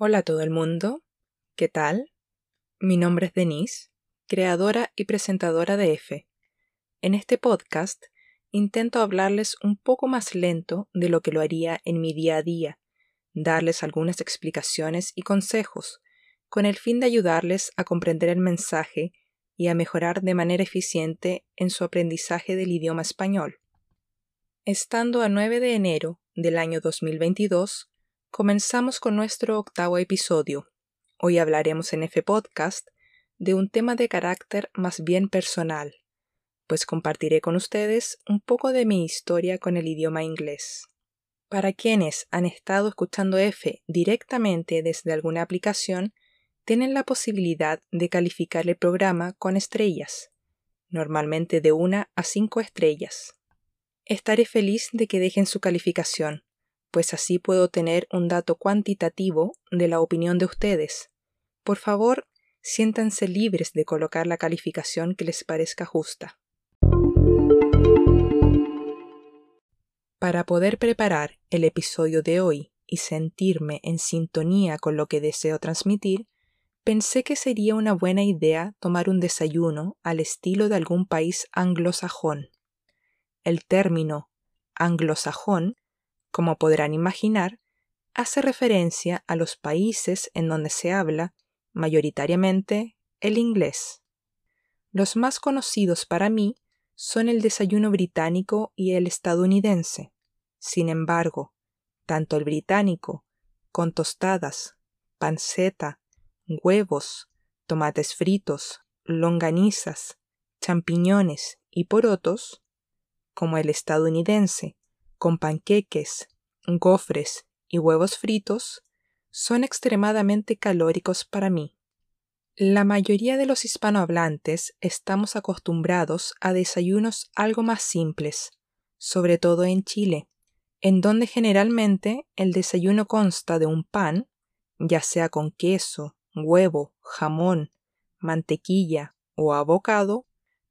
Hola a todo el mundo, ¿qué tal? Mi nombre es Denise, creadora y presentadora de F. En este podcast intento hablarles un poco más lento de lo que lo haría en mi día a día, darles algunas explicaciones y consejos, con el fin de ayudarles a comprender el mensaje y a mejorar de manera eficiente en su aprendizaje del idioma español. Estando a 9 de enero del año 2022, comenzamos con nuestro octavo episodio. Hoy hablaremos en F Podcast de un tema de carácter más bien personal, pues compartiré con ustedes un poco de mi historia con el idioma inglés. Para quienes han estado escuchando F directamente desde alguna aplicación, tienen la posibilidad de calificar el programa con estrellas, normalmente de una a cinco estrellas. Estaré feliz de que dejen su calificación, pues así puedo tener un dato cuantitativo de la opinión de ustedes. Por favor, siéntanse libres de colocar la calificación que les parezca justa. Para poder preparar el episodio de hoy y sentirme en sintonía con lo que deseo transmitir, pensé que sería una buena idea tomar un desayuno al estilo de algún país anglosajón. El término anglosajón, como podrán imaginar, hace referencia a los países en donde se habla, mayoritariamente, el inglés. Los más conocidos para mí son el desayuno británico y el estadounidense. Sin embargo, tanto el británico, con tostadas, panceta, huevos, tomates fritos, longanizas, champiñones y porotos, como el estadounidense, con panqueques, gofres y huevos fritos, son extremadamente calóricos para mí. La mayoría de los hispanohablantes estamos acostumbrados a desayunos algo más simples, sobre todo en Chile, en donde generalmente el desayuno consta de un pan, ya sea con queso, huevo, jamón, mantequilla o abocado,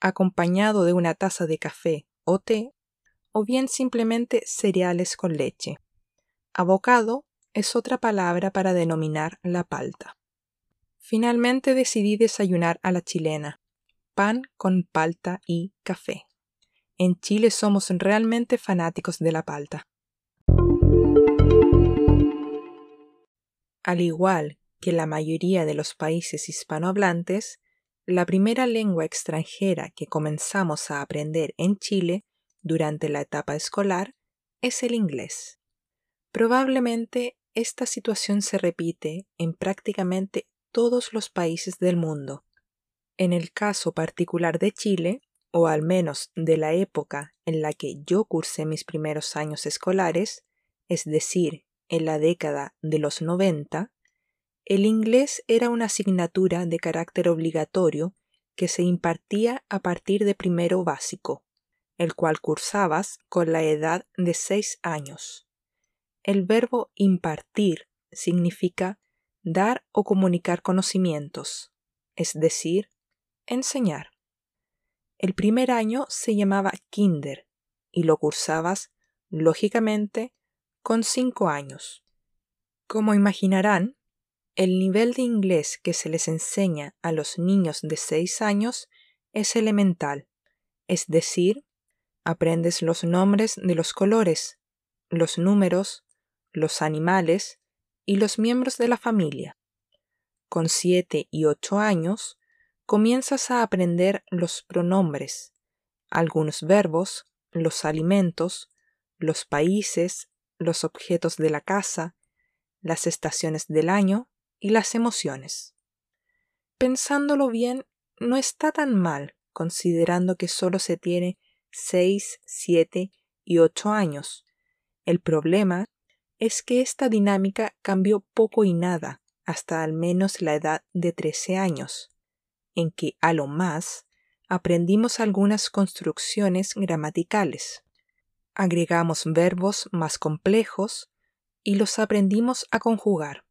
acompañado de una taza de café o té, o bien simplemente cereales con leche. Abocado es otra palabra para denominar la palta. Finalmente decidí desayunar a la chilena, pan con palta y café. En Chile somos realmente fanáticos de la palta. Al igual que la mayoría de los países hispanohablantes, la primera lengua extranjera que comenzamos a aprender en Chile durante la etapa escolar es el inglés. Probablemente esta situación se repite en prácticamente todos los países del mundo. En el caso particular de Chile, o al menos de la época en la que yo cursé mis primeros años escolares, es decir, en la década de los 90, el inglés era una asignatura de carácter obligatorio que se impartía a partir de primero básico, el cual cursabas con la edad de seis años. El verbo impartir significa dar o comunicar conocimientos, es decir, enseñar. El primer año se llamaba kinder y lo cursabas, lógicamente, con cinco años. Como imaginarán, el nivel de inglés que se les enseña a los niños de 6 años es elemental, es decir, aprendes los nombres de los colores, los números, los animales y los miembros de la familia. Con 7 y 8 años comienzas a aprender los pronombres, algunos verbos, los alimentos, los países, los objetos de la casa, las estaciones del año y las emociones. Pensándolo bien, no está tan mal, considerando que solo se tiene seis, siete y ocho años. El problema es que esta dinámica cambió poco y nada hasta al menos la edad de trece años, en que a lo más aprendimos algunas construcciones gramaticales. Agregamos verbos más complejos y los aprendimos a conjugar.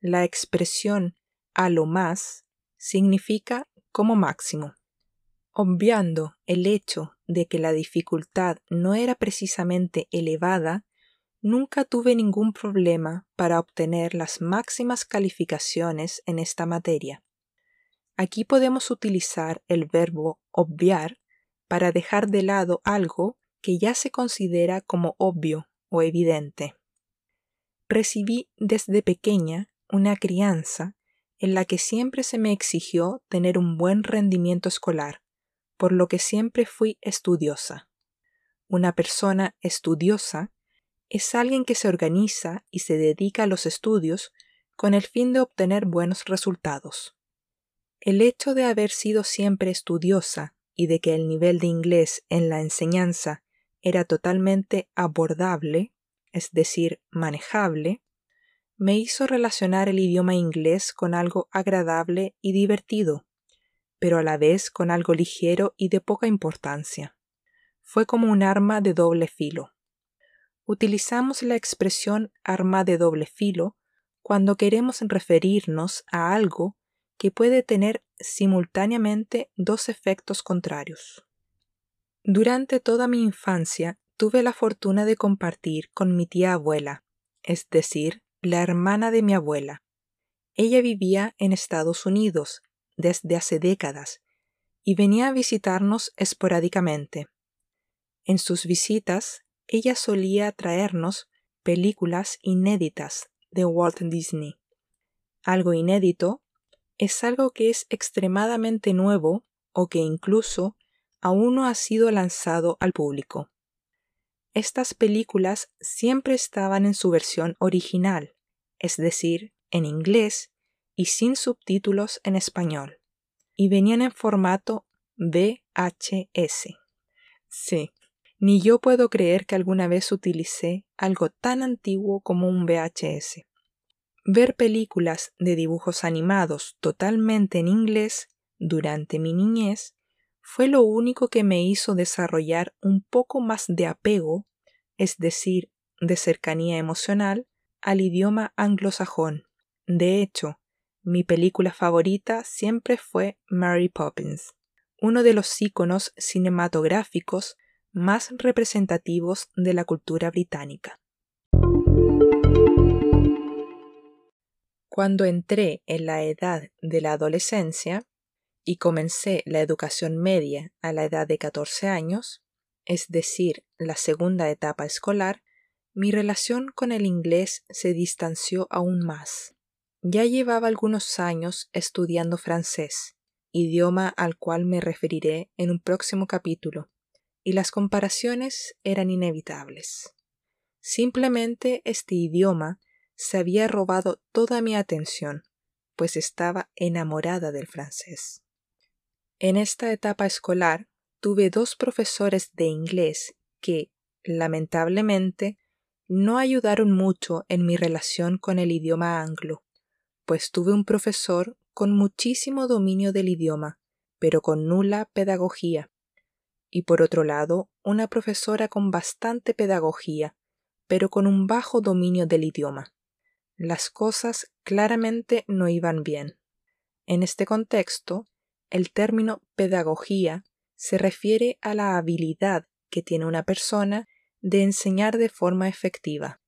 La expresión a lo más significa como máximo. Obviando el hecho de que la dificultad no era precisamente elevada, nunca tuve ningún problema para obtener las máximas calificaciones en esta materia. Aquí podemos utilizar el verbo obviar para dejar de lado algo que ya se considera como obvio o evidente. Recibí desde pequeña una crianza en la que siempre se me exigió tener un buen rendimiento escolar, por lo que siempre fui estudiosa. Una persona estudiosa es alguien que se organiza y se dedica a los estudios con el fin de obtener buenos resultados. El hecho de haber sido siempre estudiosa y de que el nivel de inglés en la enseñanza era totalmente abordable, es decir, manejable, me hizo relacionar el idioma inglés con algo agradable y divertido, pero a la vez con algo ligero y de poca importancia. Fue como un arma de doble filo. Utilizamos la expresión arma de doble filo cuando queremos referirnos a algo que puede tener simultáneamente dos efectos contrarios. Durante toda mi infancia tuve la fortuna de compartir con mi tía abuela, es decir, la hermana de mi abuela. Ella vivía en Estados Unidos desde hace décadas y venía a visitarnos esporádicamente. En sus visitas, ella solía traernos películas inéditas de Walt Disney. Algo inédito es algo que es extremadamente nuevo o que incluso aún no ha sido lanzado al público. Estas películas siempre estaban en su versión original, es decir, en inglés y sin subtítulos en español, y venían en formato VHS. Sí, ni yo puedo creer que alguna vez utilicé algo tan antiguo como un VHS. Ver películas de dibujos animados totalmente en inglés durante mi niñez fue lo único que me hizo desarrollar un poco más de apego, es decir, de cercanía emocional, al idioma anglosajón. De hecho, mi película favorita siempre fue Mary Poppins, uno de los íconos cinematográficos más representativos de la cultura británica. Cuando entré en la edad de la adolescencia y comencé la educación media a la edad de 14 años, es decir, la segunda etapa escolar, mi relación con el inglés se distanció aún más. Ya llevaba algunos años estudiando francés, idioma al cual me referiré en un próximo capítulo, y las comparaciones eran inevitables. Simplemente este idioma se había robado toda mi atención, pues estaba enamorada del francés. En esta etapa escolar tuve dos profesores de inglés que, lamentablemente, no ayudaron mucho en mi relación con el idioma anglo, pues tuve un profesor con muchísimo dominio del idioma, pero con nula pedagogía, y por otro lado una profesora con bastante pedagogía, pero con un bajo dominio del idioma las cosas claramente no iban bien. En este contexto, el término pedagogía se refiere a la habilidad que tiene una persona de enseñar de forma efectiva.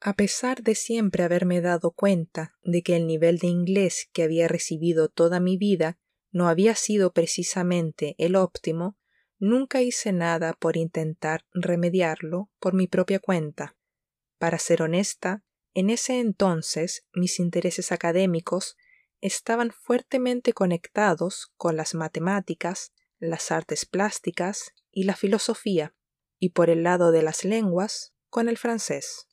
A pesar de siempre haberme dado cuenta de que el nivel de inglés que había recibido toda mi vida no había sido precisamente el óptimo, nunca hice nada por intentar remediarlo por mi propia cuenta. Para ser honesta, en ese entonces mis intereses académicos estaban fuertemente conectados con las matemáticas, las artes plásticas y la filosofía, y por el lado de las lenguas, con el francés.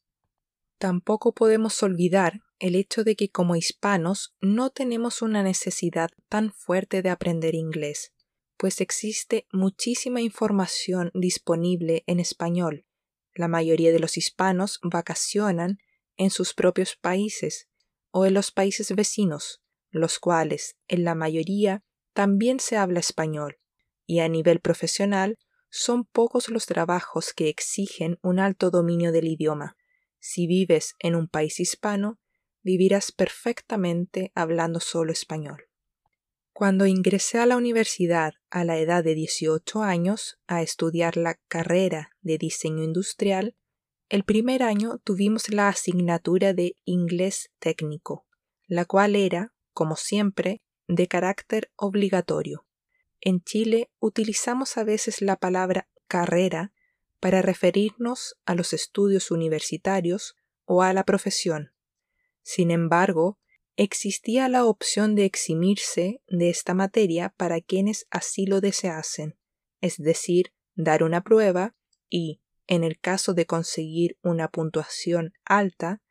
Tampoco podemos olvidar el hecho de que como hispanos no tenemos una necesidad tan fuerte de aprender inglés, pues existe muchísima información disponible en español. La mayoría de los hispanos vacacionan en sus propios países o en los países vecinos, los cuales, en la mayoría, también se habla español, y a nivel profesional son pocos los trabajos que exigen un alto dominio del idioma. Si vives en un país hispano, vivirás perfectamente hablando solo español. Cuando ingresé a la universidad a la edad de 18 años a estudiar la carrera de diseño industrial, el primer año tuvimos la asignatura de inglés técnico, la cual era, como siempre, de carácter obligatorio. En Chile utilizamos a veces la palabra carrera para referirnos a los estudios universitarios o a la profesión. Sin embargo, existía la opción de eximirse de esta materia para quienes así lo deseasen, es decir, dar una prueba y, en el caso de conseguir una puntuación alta,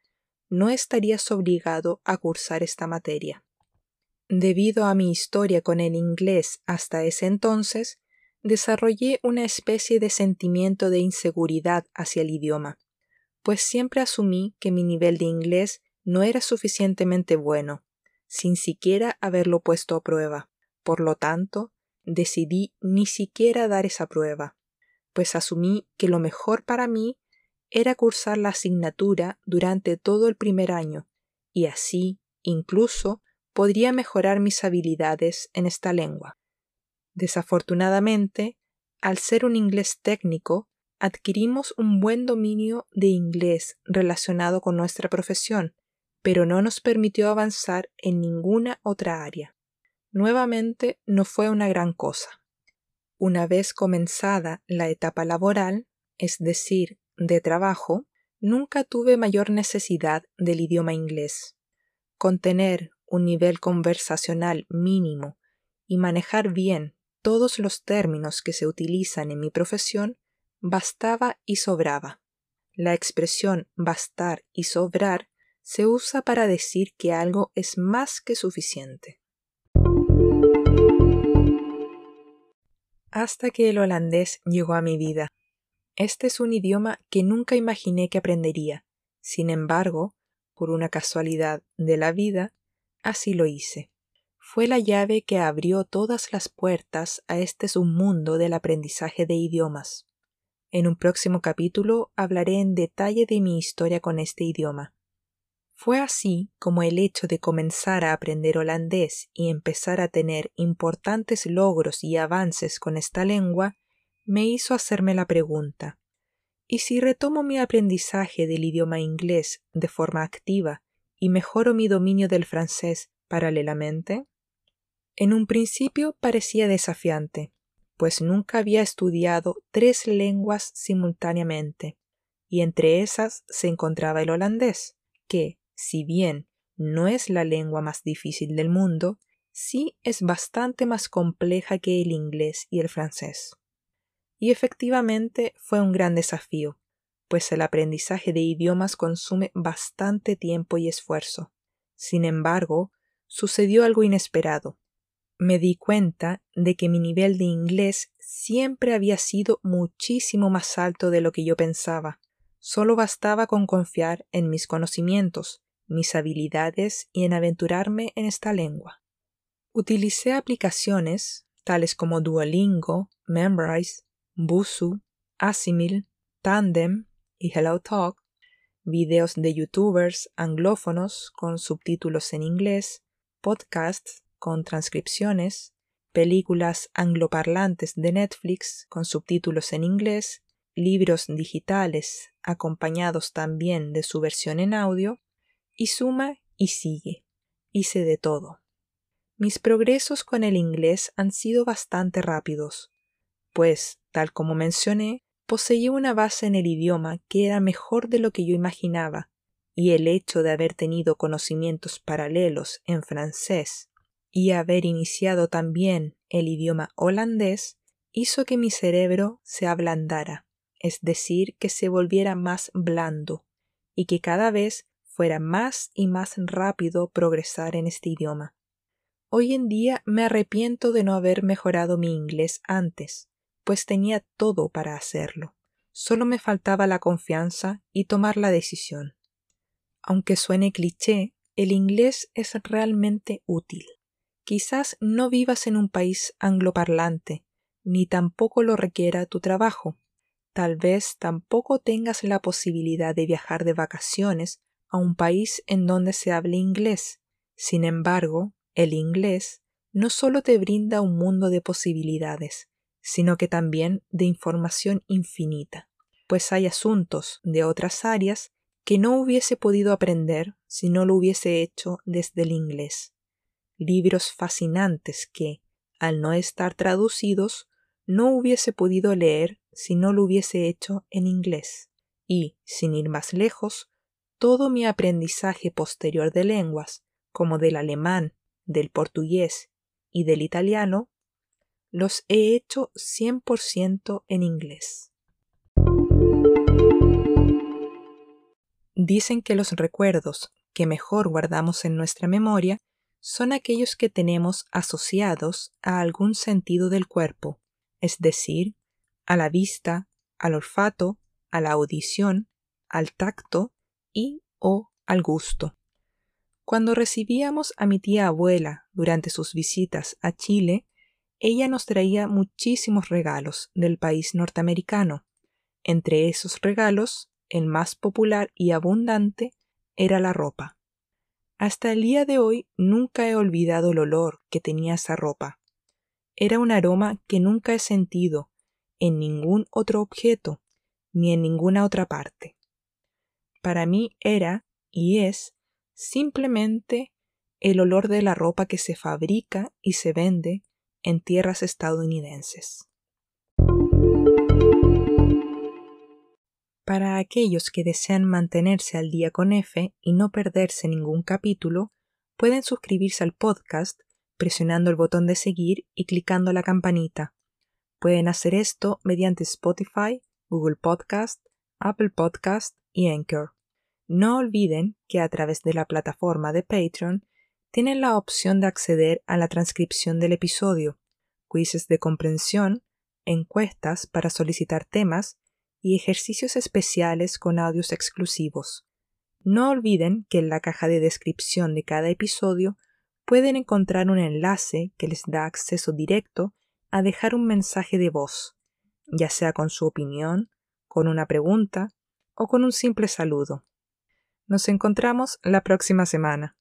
no estarías obligado a cursar esta materia. Debido a mi historia con el inglés hasta ese entonces, desarrollé una especie de sentimiento de inseguridad hacia el idioma, pues siempre asumí que mi nivel de inglés no era suficientemente bueno, sin siquiera haberlo puesto a prueba. Por lo tanto, decidí ni siquiera dar esa prueba, pues asumí que lo mejor para mí era cursar la asignatura durante todo el primer año, y así, incluso, podría mejorar mis habilidades en esta lengua. Desafortunadamente, al ser un inglés técnico, adquirimos un buen dominio de inglés relacionado con nuestra profesión, pero no nos permitió avanzar en ninguna otra área. Nuevamente no fue una gran cosa. Una vez comenzada la etapa laboral, es decir, de trabajo, nunca tuve mayor necesidad del idioma inglés. Con tener un nivel conversacional mínimo y manejar bien todos los términos que se utilizan en mi profesión, bastaba y sobraba. La expresión bastar y sobrar se usa para decir que algo es más que suficiente. Hasta que el holandés llegó a mi vida. Este es un idioma que nunca imaginé que aprendería. Sin embargo, por una casualidad de la vida, Así lo hice. Fue la llave que abrió todas las puertas a este submundo del aprendizaje de idiomas. En un próximo capítulo hablaré en detalle de mi historia con este idioma. Fue así como el hecho de comenzar a aprender holandés y empezar a tener importantes logros y avances con esta lengua me hizo hacerme la pregunta ¿Y si retomo mi aprendizaje del idioma inglés de forma activa y mejoro mi dominio del francés paralelamente? En un principio parecía desafiante, pues nunca había estudiado tres lenguas simultáneamente, y entre esas se encontraba el holandés, que, si bien no es la lengua más difícil del mundo, sí es bastante más compleja que el inglés y el francés. Y efectivamente fue un gran desafío, pues el aprendizaje de idiomas consume bastante tiempo y esfuerzo. Sin embargo, sucedió algo inesperado. Me di cuenta de que mi nivel de inglés siempre había sido muchísimo más alto de lo que yo pensaba. Solo bastaba con confiar en mis conocimientos, mis habilidades y en aventurarme en esta lengua. Utilicé aplicaciones tales como Duolingo, Memrise, Busu, Asimil, Tandem y HelloTalk, videos de youtubers anglófonos con subtítulos en inglés, podcasts con transcripciones, películas angloparlantes de Netflix con subtítulos en inglés, libros digitales acompañados también de su versión en audio, y suma y sigue. Hice de todo. Mis progresos con el inglés han sido bastante rápidos, pues, tal como mencioné, poseía una base en el idioma que era mejor de lo que yo imaginaba, y el hecho de haber tenido conocimientos paralelos en francés y haber iniciado también el idioma holandés hizo que mi cerebro se ablandara, es decir, que se volviera más blando, y que cada vez fuera más y más rápido progresar en este idioma. Hoy en día me arrepiento de no haber mejorado mi inglés antes, pues tenía todo para hacerlo. Solo me faltaba la confianza y tomar la decisión. Aunque suene cliché, el inglés es realmente útil. Quizás no vivas en un país angloparlante, ni tampoco lo requiera tu trabajo. Tal vez tampoco tengas la posibilidad de viajar de vacaciones a un país en donde se hable inglés. Sin embargo, el inglés no solo te brinda un mundo de posibilidades, sino que también de información infinita. pues hay asuntos de otras áreas que no hubiese podido aprender si no lo hubiese hecho desde el inglés. Libros fascinantes que, al no estar traducidos, no hubiese podido leer si no lo hubiese hecho en inglés. Y, sin ir más lejos, todo mi aprendizaje posterior de lenguas, como del alemán, del portugués y del italiano, los he hecho 100% en inglés. Dicen que los recuerdos que mejor guardamos en nuestra memoria son aquellos que tenemos asociados a algún sentido del cuerpo, es decir, a la vista, al olfato, a la audición, al tacto y o al gusto. Cuando recibíamos a mi tía abuela durante sus visitas a Chile, ella nos traía muchísimos regalos del país norteamericano. Entre esos regalos, el más popular y abundante era la ropa. Hasta el día de hoy nunca he olvidado el olor que tenía esa ropa. Era un aroma que nunca he sentido en ningún otro objeto, ni en ninguna otra parte. Para mí era y es simplemente el olor de la ropa que se fabrica y se vende en tierras estadounidenses. Para aquellos que desean mantenerse al día con F y no perderse ningún capítulo, pueden suscribirse al podcast presionando el botón de seguir y clicando la campanita. Pueden hacer esto mediante Spotify, Google Podcast, Apple Podcast y Anchor. No olviden que a través de la plataforma de Patreon tienen la opción de acceder a la transcripción del episodio, quizzes de comprensión, encuestas para solicitar temas y ejercicios especiales con audios exclusivos. No olviden que en la caja de descripción de cada episodio pueden encontrar un enlace que les da acceso directo a dejar un mensaje de voz, ya sea con su opinión, con una pregunta o con un simple saludo. Nos encontramos la próxima semana.